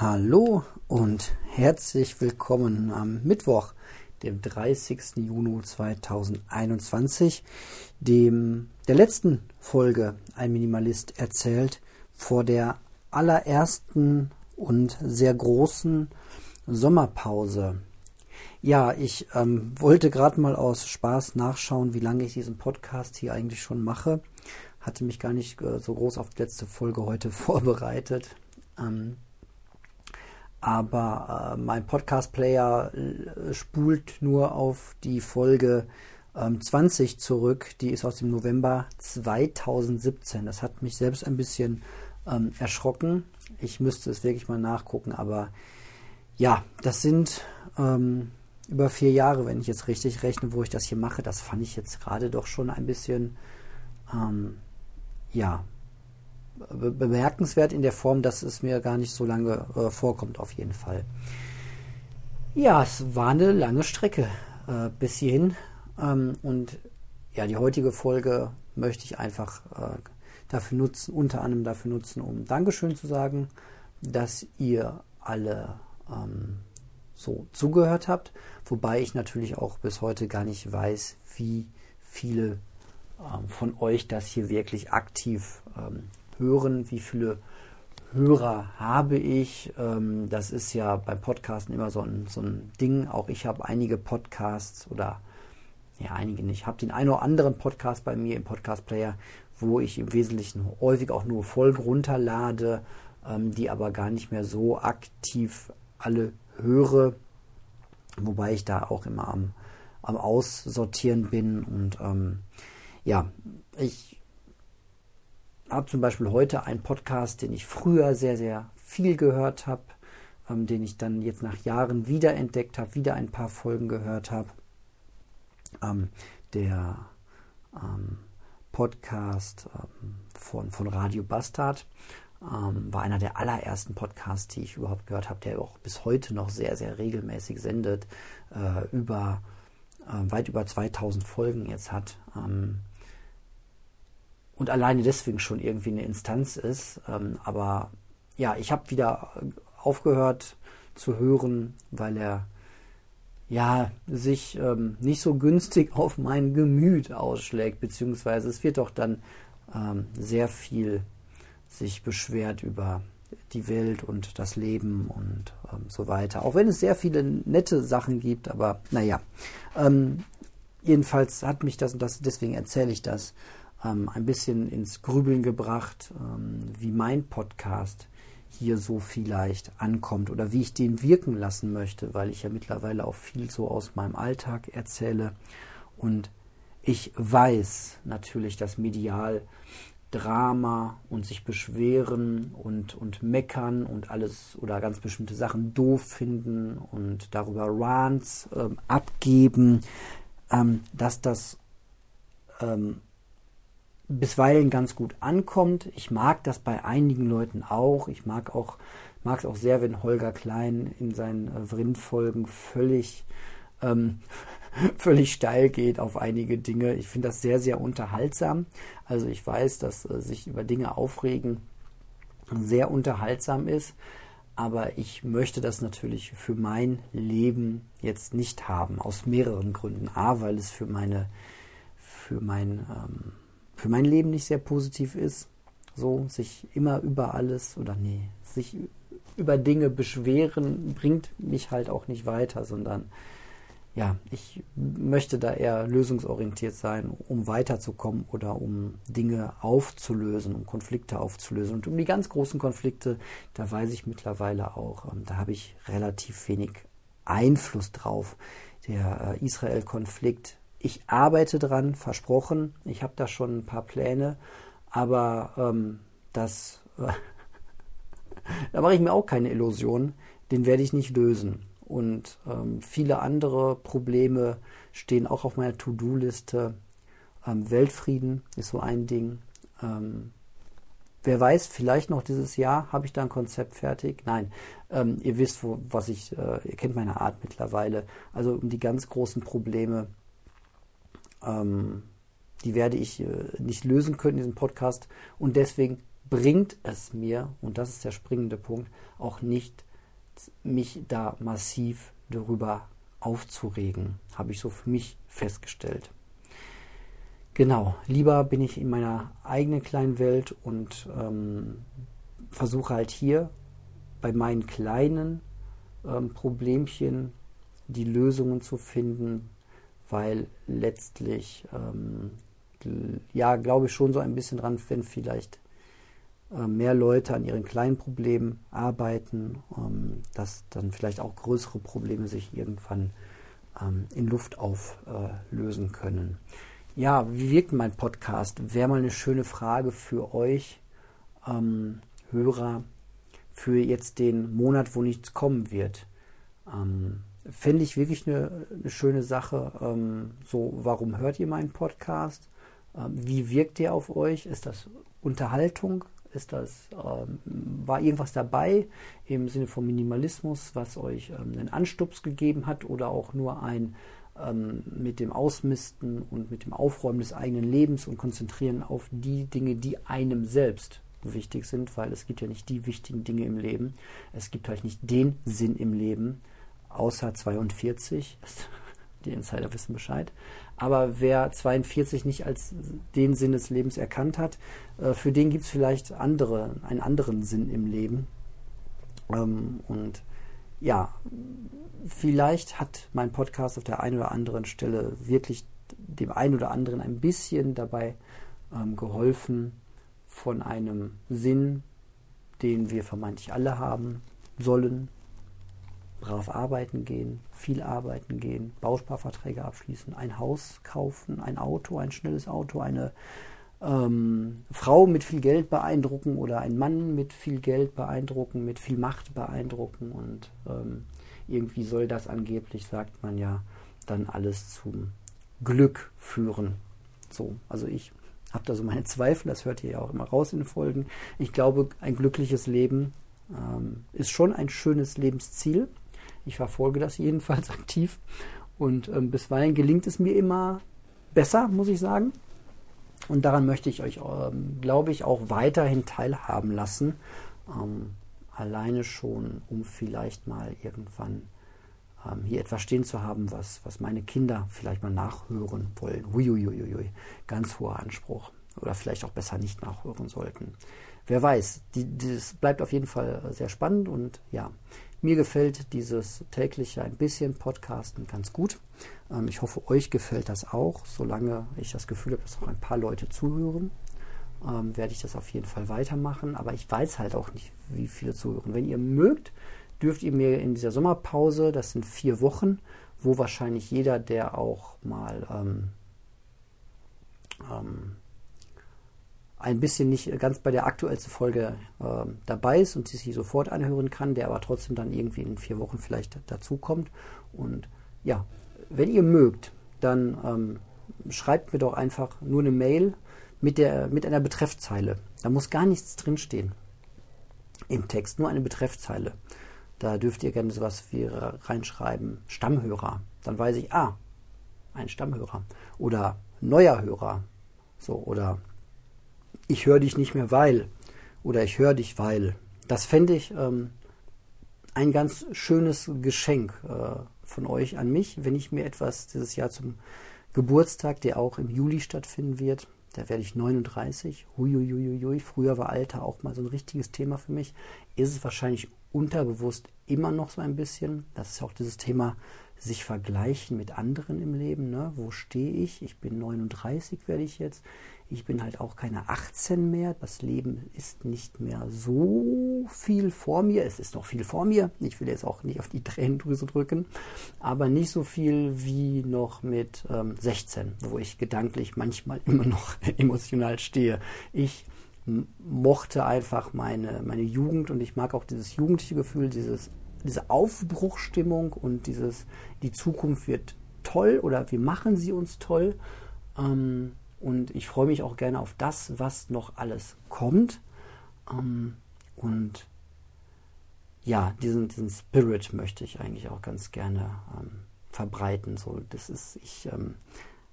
Hallo und herzlich willkommen am Mittwoch, dem 30. Juni 2021, dem der letzten Folge Ein Minimalist erzählt vor der allerersten und sehr großen Sommerpause. Ja, ich ähm, wollte gerade mal aus Spaß nachschauen, wie lange ich diesen Podcast hier eigentlich schon mache. Hatte mich gar nicht äh, so groß auf die letzte Folge heute vorbereitet. Ähm, aber äh, mein Podcast-Player äh, spult nur auf die Folge ähm, 20 zurück. Die ist aus dem November 2017. Das hat mich selbst ein bisschen ähm, erschrocken. Ich müsste es wirklich mal nachgucken, aber ja, das sind ähm, über vier Jahre, wenn ich jetzt richtig rechne, wo ich das hier mache. Das fand ich jetzt gerade doch schon ein bisschen, ähm, ja, bemerkenswert in der Form, dass es mir gar nicht so lange äh, vorkommt, auf jeden Fall. Ja, es war eine lange Strecke äh, bis hierhin. Ähm, und ja, die heutige Folge möchte ich einfach äh, dafür nutzen, unter anderem dafür nutzen, um Dankeschön zu sagen, dass ihr alle ähm, so zugehört habt. Wobei ich natürlich auch bis heute gar nicht weiß, wie viele ähm, von euch das hier wirklich aktiv ähm, hören, wie viele Hörer habe ich. Ähm, das ist ja beim Podcasten immer so ein, so ein Ding. Auch ich habe einige Podcasts oder ja, einige nicht. Ich habe den einen oder anderen Podcast bei mir im Podcast Player, wo ich im Wesentlichen häufig auch nur Folgen runterlade, ähm, die aber gar nicht mehr so aktiv alle höre. Wobei ich da auch immer am, am Aussortieren bin. Und ähm, ja, ich habe zum Beispiel heute einen Podcast, den ich früher sehr, sehr viel gehört habe, ähm, den ich dann jetzt nach Jahren wieder entdeckt habe, wieder ein paar Folgen gehört habe. Ähm, der ähm, Podcast ähm, von, von Radio Bastard ähm, war einer der allerersten Podcasts, die ich überhaupt gehört habe, der auch bis heute noch sehr, sehr regelmäßig sendet, äh, über äh, weit über 2000 Folgen jetzt hat. Ähm, und alleine deswegen schon irgendwie eine Instanz ist. Ähm, aber ja, ich habe wieder aufgehört zu hören, weil er ja sich ähm, nicht so günstig auf mein Gemüt ausschlägt, beziehungsweise es wird doch dann ähm, sehr viel sich beschwert über die Welt und das Leben und ähm, so weiter. Auch wenn es sehr viele nette Sachen gibt, aber naja. Ähm, jedenfalls hat mich das und das, deswegen erzähle ich das, ähm, ein bisschen ins Grübeln gebracht, ähm, wie mein Podcast hier so vielleicht ankommt oder wie ich den wirken lassen möchte, weil ich ja mittlerweile auch viel so aus meinem Alltag erzähle. Und ich weiß natürlich, dass medial Drama und sich beschweren und, und meckern und alles oder ganz bestimmte Sachen doof finden und darüber Rants ähm, abgeben, ähm, dass das ähm, bisweilen ganz gut ankommt. Ich mag das bei einigen Leuten auch. Ich mag auch mag es auch sehr, wenn Holger Klein in seinen äh, Vrind-Folgen völlig ähm, völlig steil geht auf einige Dinge. Ich finde das sehr, sehr unterhaltsam. Also ich weiß, dass äh, sich über Dinge aufregen sehr unterhaltsam ist, aber ich möchte das natürlich für mein Leben jetzt nicht haben, aus mehreren Gründen. A, weil es für meine, für mein ähm, für mein Leben nicht sehr positiv ist. So, sich immer über alles oder nee, sich über Dinge beschweren bringt mich halt auch nicht weiter, sondern ja, ich möchte da eher lösungsorientiert sein, um weiterzukommen oder um Dinge aufzulösen, um Konflikte aufzulösen. Und um die ganz großen Konflikte, da weiß ich mittlerweile auch, ähm, da habe ich relativ wenig Einfluss drauf. Der äh, Israel-Konflikt ich arbeite dran, versprochen. Ich habe da schon ein paar Pläne, aber ähm, das, äh, da mache ich mir auch keine Illusionen. Den werde ich nicht lösen. Und ähm, viele andere Probleme stehen auch auf meiner To-Do-Liste. Ähm, Weltfrieden ist so ein Ding. Ähm, wer weiß, vielleicht noch dieses Jahr habe ich da ein Konzept fertig. Nein, ähm, ihr wisst, wo, was ich, äh, ihr kennt meine Art mittlerweile. Also um die ganz großen Probleme ähm, die werde ich äh, nicht lösen können in diesem Podcast. Und deswegen bringt es mir, und das ist der springende Punkt, auch nicht mich da massiv darüber aufzuregen, habe ich so für mich festgestellt. Genau, lieber bin ich in meiner eigenen kleinen Welt und ähm, versuche halt hier bei meinen kleinen ähm, Problemchen die Lösungen zu finden, weil letztlich, ähm, ja, glaube ich schon so ein bisschen dran, wenn vielleicht äh, mehr Leute an ihren kleinen Problemen arbeiten, ähm, dass dann vielleicht auch größere Probleme sich irgendwann ähm, in Luft auflösen äh, können. Ja, wie wirkt mein Podcast? Wäre mal eine schöne Frage für euch, ähm, Hörer, für jetzt den Monat, wo nichts kommen wird. Ähm, Fände ich wirklich eine, eine schöne Sache. Ähm, so, warum hört ihr meinen Podcast? Ähm, wie wirkt der auf euch? Ist das Unterhaltung? Ist das, ähm, war irgendwas dabei im Sinne von Minimalismus, was euch ähm, einen Anstups gegeben hat oder auch nur ein ähm, mit dem Ausmisten und mit dem Aufräumen des eigenen Lebens und konzentrieren auf die Dinge, die einem selbst wichtig sind, weil es gibt ja nicht die wichtigen Dinge im Leben. Es gibt halt nicht den Sinn im Leben, außer 42. Die Insider wissen Bescheid. Aber wer 42 nicht als den Sinn des Lebens erkannt hat, äh, für den gibt es vielleicht andere, einen anderen Sinn im Leben. Ähm, und ja, vielleicht hat mein Podcast auf der einen oder anderen Stelle wirklich dem einen oder anderen ein bisschen dabei ähm, geholfen, von einem Sinn, den wir vermeintlich alle haben sollen, brav arbeiten gehen, viel arbeiten gehen, Bausparverträge abschließen, ein Haus kaufen, ein Auto, ein schnelles Auto, eine ähm, Frau mit viel Geld beeindrucken oder ein Mann mit viel Geld beeindrucken, mit viel Macht beeindrucken und ähm, irgendwie soll das angeblich, sagt man ja, dann alles zum Glück führen. So, also ich habe da so meine Zweifel, das hört ihr ja auch immer raus in den Folgen. Ich glaube, ein glückliches Leben ähm, ist schon ein schönes Lebensziel. Ich verfolge das jedenfalls aktiv und ähm, bisweilen gelingt es mir immer besser, muss ich sagen. Und daran möchte ich euch, ähm, glaube ich, auch weiterhin teilhaben lassen. Ähm, alleine schon, um vielleicht mal irgendwann ähm, hier etwas stehen zu haben, was, was meine Kinder vielleicht mal nachhören wollen. Huiuiuiui, ganz hoher Anspruch. Oder vielleicht auch besser nicht nachhören sollten. Wer weiß, die, das bleibt auf jeden Fall sehr spannend und ja, mir gefällt dieses tägliche ein bisschen Podcasten ganz gut. Ähm, ich hoffe, euch gefällt das auch. Solange ich das Gefühl habe, dass auch ein paar Leute zuhören, ähm, werde ich das auf jeden Fall weitermachen. Aber ich weiß halt auch nicht, wie viele zuhören. Wenn ihr mögt, dürft ihr mir in dieser Sommerpause, das sind vier Wochen, wo wahrscheinlich jeder, der auch mal ähm, ähm, ein bisschen nicht ganz bei der aktuellsten Folge äh, dabei ist und sie sich sofort anhören kann, der aber trotzdem dann irgendwie in vier Wochen vielleicht dazukommt. Und ja, wenn ihr mögt, dann ähm, schreibt mir doch einfach nur eine Mail mit, der, mit einer Betreffzeile. Da muss gar nichts drinstehen im Text, nur eine Betreffzeile. Da dürft ihr gerne sowas wie reinschreiben, Stammhörer. Dann weiß ich, ah, ein Stammhörer. Oder neuer Hörer. So, oder ich höre dich nicht mehr, weil. Oder ich höre dich, weil. Das fände ich ähm, ein ganz schönes Geschenk äh, von euch an mich, wenn ich mir etwas dieses Jahr zum Geburtstag, der auch im Juli stattfinden wird, da werde ich 39. Huiuiuiui. Früher war Alter auch mal so ein richtiges Thema für mich. Ist es wahrscheinlich unterbewusst immer noch so ein bisschen. Das ist auch dieses Thema sich vergleichen mit anderen im Leben. Ne? Wo stehe ich? Ich bin 39, werde ich jetzt. Ich bin halt auch keine 18 mehr. Das Leben ist nicht mehr so viel vor mir. Es ist noch viel vor mir. Ich will jetzt auch nicht auf die Tränendrüse drücken, aber nicht so viel wie noch mit ähm, 16, wo ich gedanklich manchmal immer noch emotional stehe. Ich mochte einfach meine, meine Jugend und ich mag auch dieses jugendliche Gefühl, dieses, diese Aufbruchstimmung und dieses, die Zukunft wird toll oder wir machen sie uns toll. Ähm, und ich freue mich auch gerne auf das, was noch alles kommt. Ähm, und ja, diesen, diesen Spirit möchte ich eigentlich auch ganz gerne ähm, verbreiten. So, das ist, ich ähm,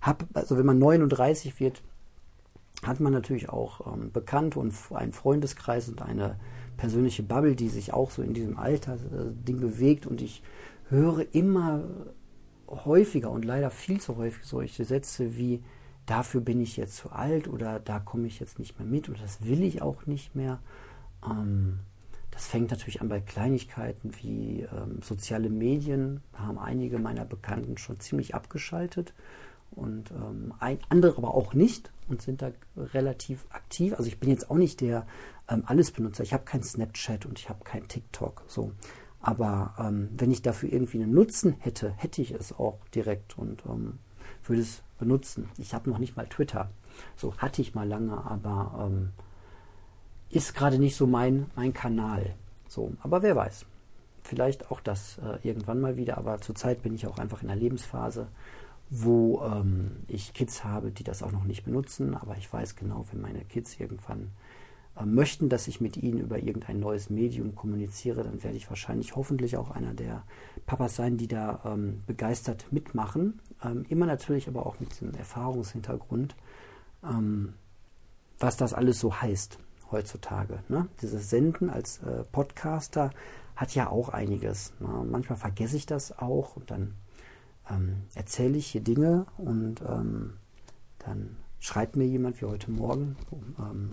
habe, also wenn man 39 wird, hat man natürlich auch ähm, Bekannte und einen Freundeskreis und eine persönliche Bubble, die sich auch so in diesem Alter-Ding äh, bewegt und ich höre immer häufiger und leider viel zu häufig solche Sätze wie dafür bin ich jetzt zu alt oder da komme ich jetzt nicht mehr mit oder das will ich auch nicht mehr. Ähm, das fängt natürlich an bei Kleinigkeiten wie ähm, soziale Medien. Da haben einige meiner Bekannten schon ziemlich abgeschaltet und ähm, ein, andere aber auch nicht und sind da relativ aktiv. Also ich bin jetzt auch nicht der ähm, Allesbenutzer. Ich habe kein Snapchat und ich habe kein TikTok. So. Aber ähm, wenn ich dafür irgendwie einen Nutzen hätte, hätte ich es auch direkt und ähm, würde es benutzen. Ich habe noch nicht mal Twitter. So hatte ich mal lange, aber ähm, ist gerade nicht so mein, mein Kanal. So, aber wer weiß. Vielleicht auch das äh, irgendwann mal wieder, aber zurzeit bin ich auch einfach in einer Lebensphase, wo ähm, ich Kids habe, die das auch noch nicht benutzen, aber ich weiß genau, wenn meine Kids irgendwann möchten, dass ich mit ihnen über irgendein neues Medium kommuniziere, dann werde ich wahrscheinlich hoffentlich auch einer der Papas sein, die da ähm, begeistert mitmachen. Ähm, immer natürlich aber auch mit diesem Erfahrungshintergrund, ähm, was das alles so heißt heutzutage. Ne? Dieses Senden als äh, Podcaster hat ja auch einiges. Ne? Manchmal vergesse ich das auch und dann ähm, erzähle ich hier Dinge und ähm, dann schreibt mir jemand wie heute Morgen ähm,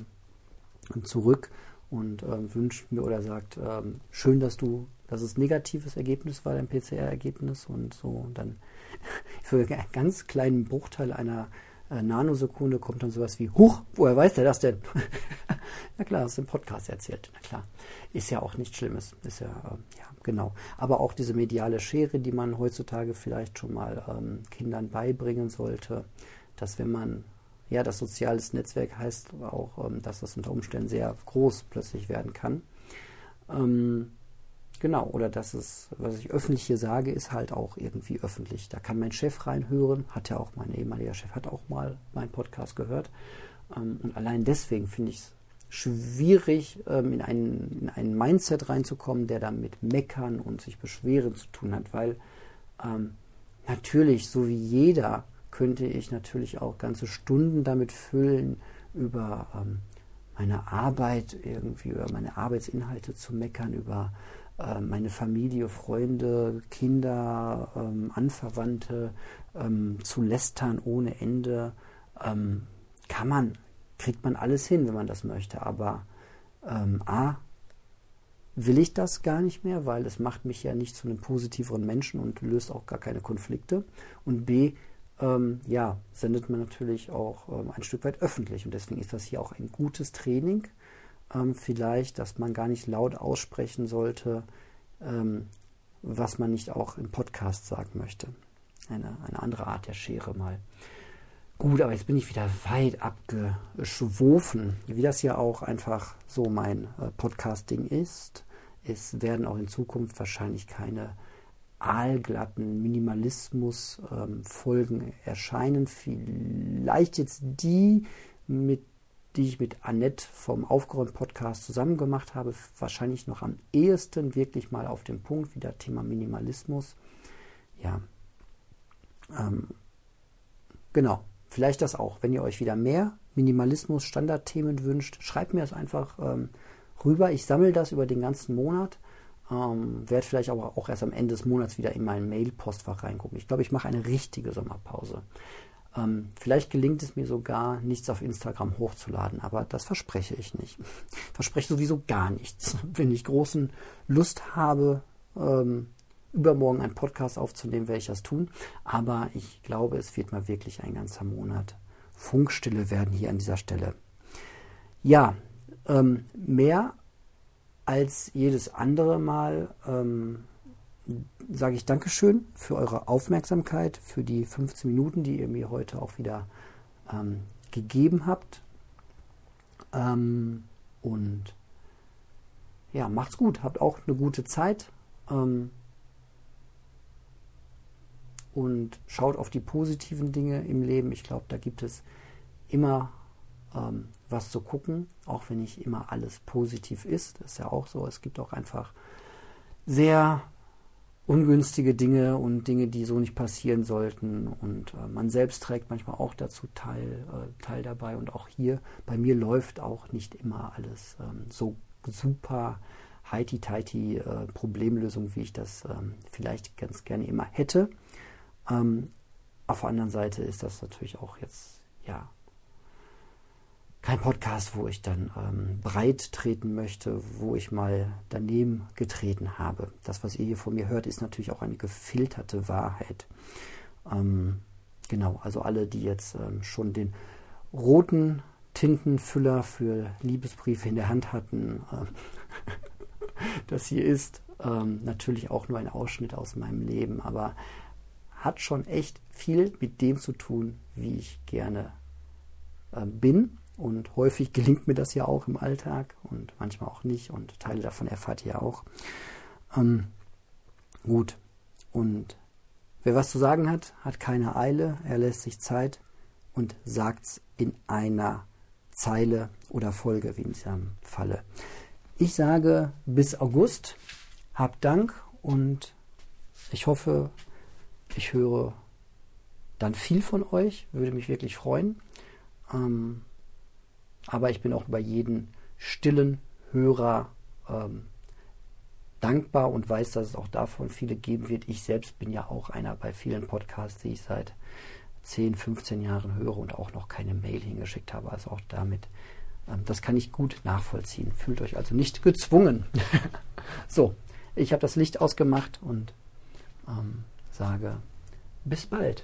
zurück und ähm, wünscht mir oder sagt, ähm, schön, dass du, dass es negatives Ergebnis war, dein PCR-Ergebnis und so. Und dann für einen ganz kleinen Bruchteil einer äh, Nanosekunde kommt dann sowas wie, huch, woher weiß der das denn? Na klar, hast du im Podcast erzählt. Na klar, ist ja auch nichts Schlimmes. Ist ja, äh, ja, genau. Aber auch diese mediale Schere, die man heutzutage vielleicht schon mal ähm, Kindern beibringen sollte, dass wenn man, ja, das soziales Netzwerk heißt auch, ähm, dass das unter Umständen sehr groß plötzlich werden kann. Ähm, Genau, oder dass es, was ich öffentlich hier sage, ist halt auch irgendwie öffentlich. Da kann mein Chef reinhören, hat ja auch mein ehemaliger Chef, hat auch mal meinen Podcast gehört. Ähm, und allein deswegen finde ich es schwierig, ähm, in, einen, in ein Mindset reinzukommen, der dann mit Meckern und sich beschweren zu tun hat, weil ähm, natürlich, so wie jeder, könnte ich natürlich auch ganze Stunden damit füllen, über ähm, meine Arbeit irgendwie, über meine Arbeitsinhalte zu meckern, über ähm, meine Familie, Freunde, Kinder, ähm, Anverwandte ähm, zu lästern ohne Ende, ähm, kann man, kriegt man alles hin, wenn man das möchte. Aber ähm, A, will ich das gar nicht mehr, weil es macht mich ja nicht zu einem positiveren Menschen und löst auch gar keine Konflikte. Und B, ähm, ja, sendet man natürlich auch ähm, ein Stück weit öffentlich. Und deswegen ist das hier auch ein gutes Training, ähm, vielleicht, dass man gar nicht laut aussprechen sollte, ähm, was man nicht auch im Podcast sagen möchte. Eine, eine andere Art der Schere mal. Gut, aber jetzt bin ich wieder weit abgeschwofen, wie das ja auch einfach so mein äh, Podcast-Ding ist. Es werden auch in Zukunft wahrscheinlich keine aalglatten Minimalismus-Folgen ähm, erscheinen. Vielleicht jetzt die mit die ich mit Annette vom Aufgeräumt-Podcast zusammen gemacht habe, wahrscheinlich noch am ehesten wirklich mal auf dem Punkt, wieder Thema Minimalismus. Ja, ähm, genau, vielleicht das auch. Wenn ihr euch wieder mehr Minimalismus-Standardthemen wünscht, schreibt mir das einfach ähm, rüber. Ich sammle das über den ganzen Monat. Ähm, werde vielleicht aber auch erst am Ende des Monats wieder in meinen Mail-Postfach reingucken. Ich glaube, ich mache eine richtige Sommerpause. Ähm, vielleicht gelingt es mir sogar, nichts auf Instagram hochzuladen, aber das verspreche ich nicht. verspreche sowieso gar nichts. Wenn ich großen Lust habe, ähm, übermorgen einen Podcast aufzunehmen, werde ich das tun. Aber ich glaube, es wird mal wirklich ein ganzer Monat Funkstille werden hier an dieser Stelle. Ja, ähm, mehr als jedes andere Mal ähm, sage ich Dankeschön für eure Aufmerksamkeit, für die 15 Minuten, die ihr mir heute auch wieder ähm, gegeben habt. Ähm, und ja, macht's gut, habt auch eine gute Zeit. Ähm, und schaut auf die positiven Dinge im Leben. Ich glaube, da gibt es immer ähm, was zu gucken, auch wenn nicht immer alles positiv ist. Das ist ja auch so. Es gibt auch einfach sehr ungünstige Dinge und Dinge, die so nicht passieren sollten. Und äh, man selbst trägt manchmal auch dazu teil, äh, teil dabei. Und auch hier, bei mir läuft auch nicht immer alles ähm, so super heiti-teiti äh, Problemlösung, wie ich das ähm, vielleicht ganz gerne immer hätte. Ähm, auf der anderen Seite ist das natürlich auch jetzt, ja, kein Podcast, wo ich dann ähm, breit treten möchte, wo ich mal daneben getreten habe. Das, was ihr hier von mir hört, ist natürlich auch eine gefilterte Wahrheit. Ähm, genau, also alle, die jetzt ähm, schon den roten Tintenfüller für Liebesbriefe in der Hand hatten, ähm, das hier ist ähm, natürlich auch nur ein Ausschnitt aus meinem Leben, aber hat schon echt viel mit dem zu tun, wie ich gerne äh, bin und häufig gelingt mir das ja auch im Alltag und manchmal auch nicht. Und Teile davon erfahrt ihr auch. Ähm, gut. Und wer was zu sagen hat, hat keine Eile. Er lässt sich Zeit und sagt es in einer Zeile oder Folge, wie in diesem Falle. Ich sage bis August. Habt Dank und ich hoffe, ich höre dann viel von euch. Würde mich wirklich freuen. Ähm, aber ich bin auch über jeden stillen Hörer ähm, dankbar und weiß, dass es auch davon viele geben wird. Ich selbst bin ja auch einer bei vielen Podcasts, die ich seit 10, 15 Jahren höre und auch noch keine Mail hingeschickt habe. Also auch damit, ähm, das kann ich gut nachvollziehen. Fühlt euch also nicht gezwungen. so, ich habe das Licht ausgemacht und ähm, sage bis bald.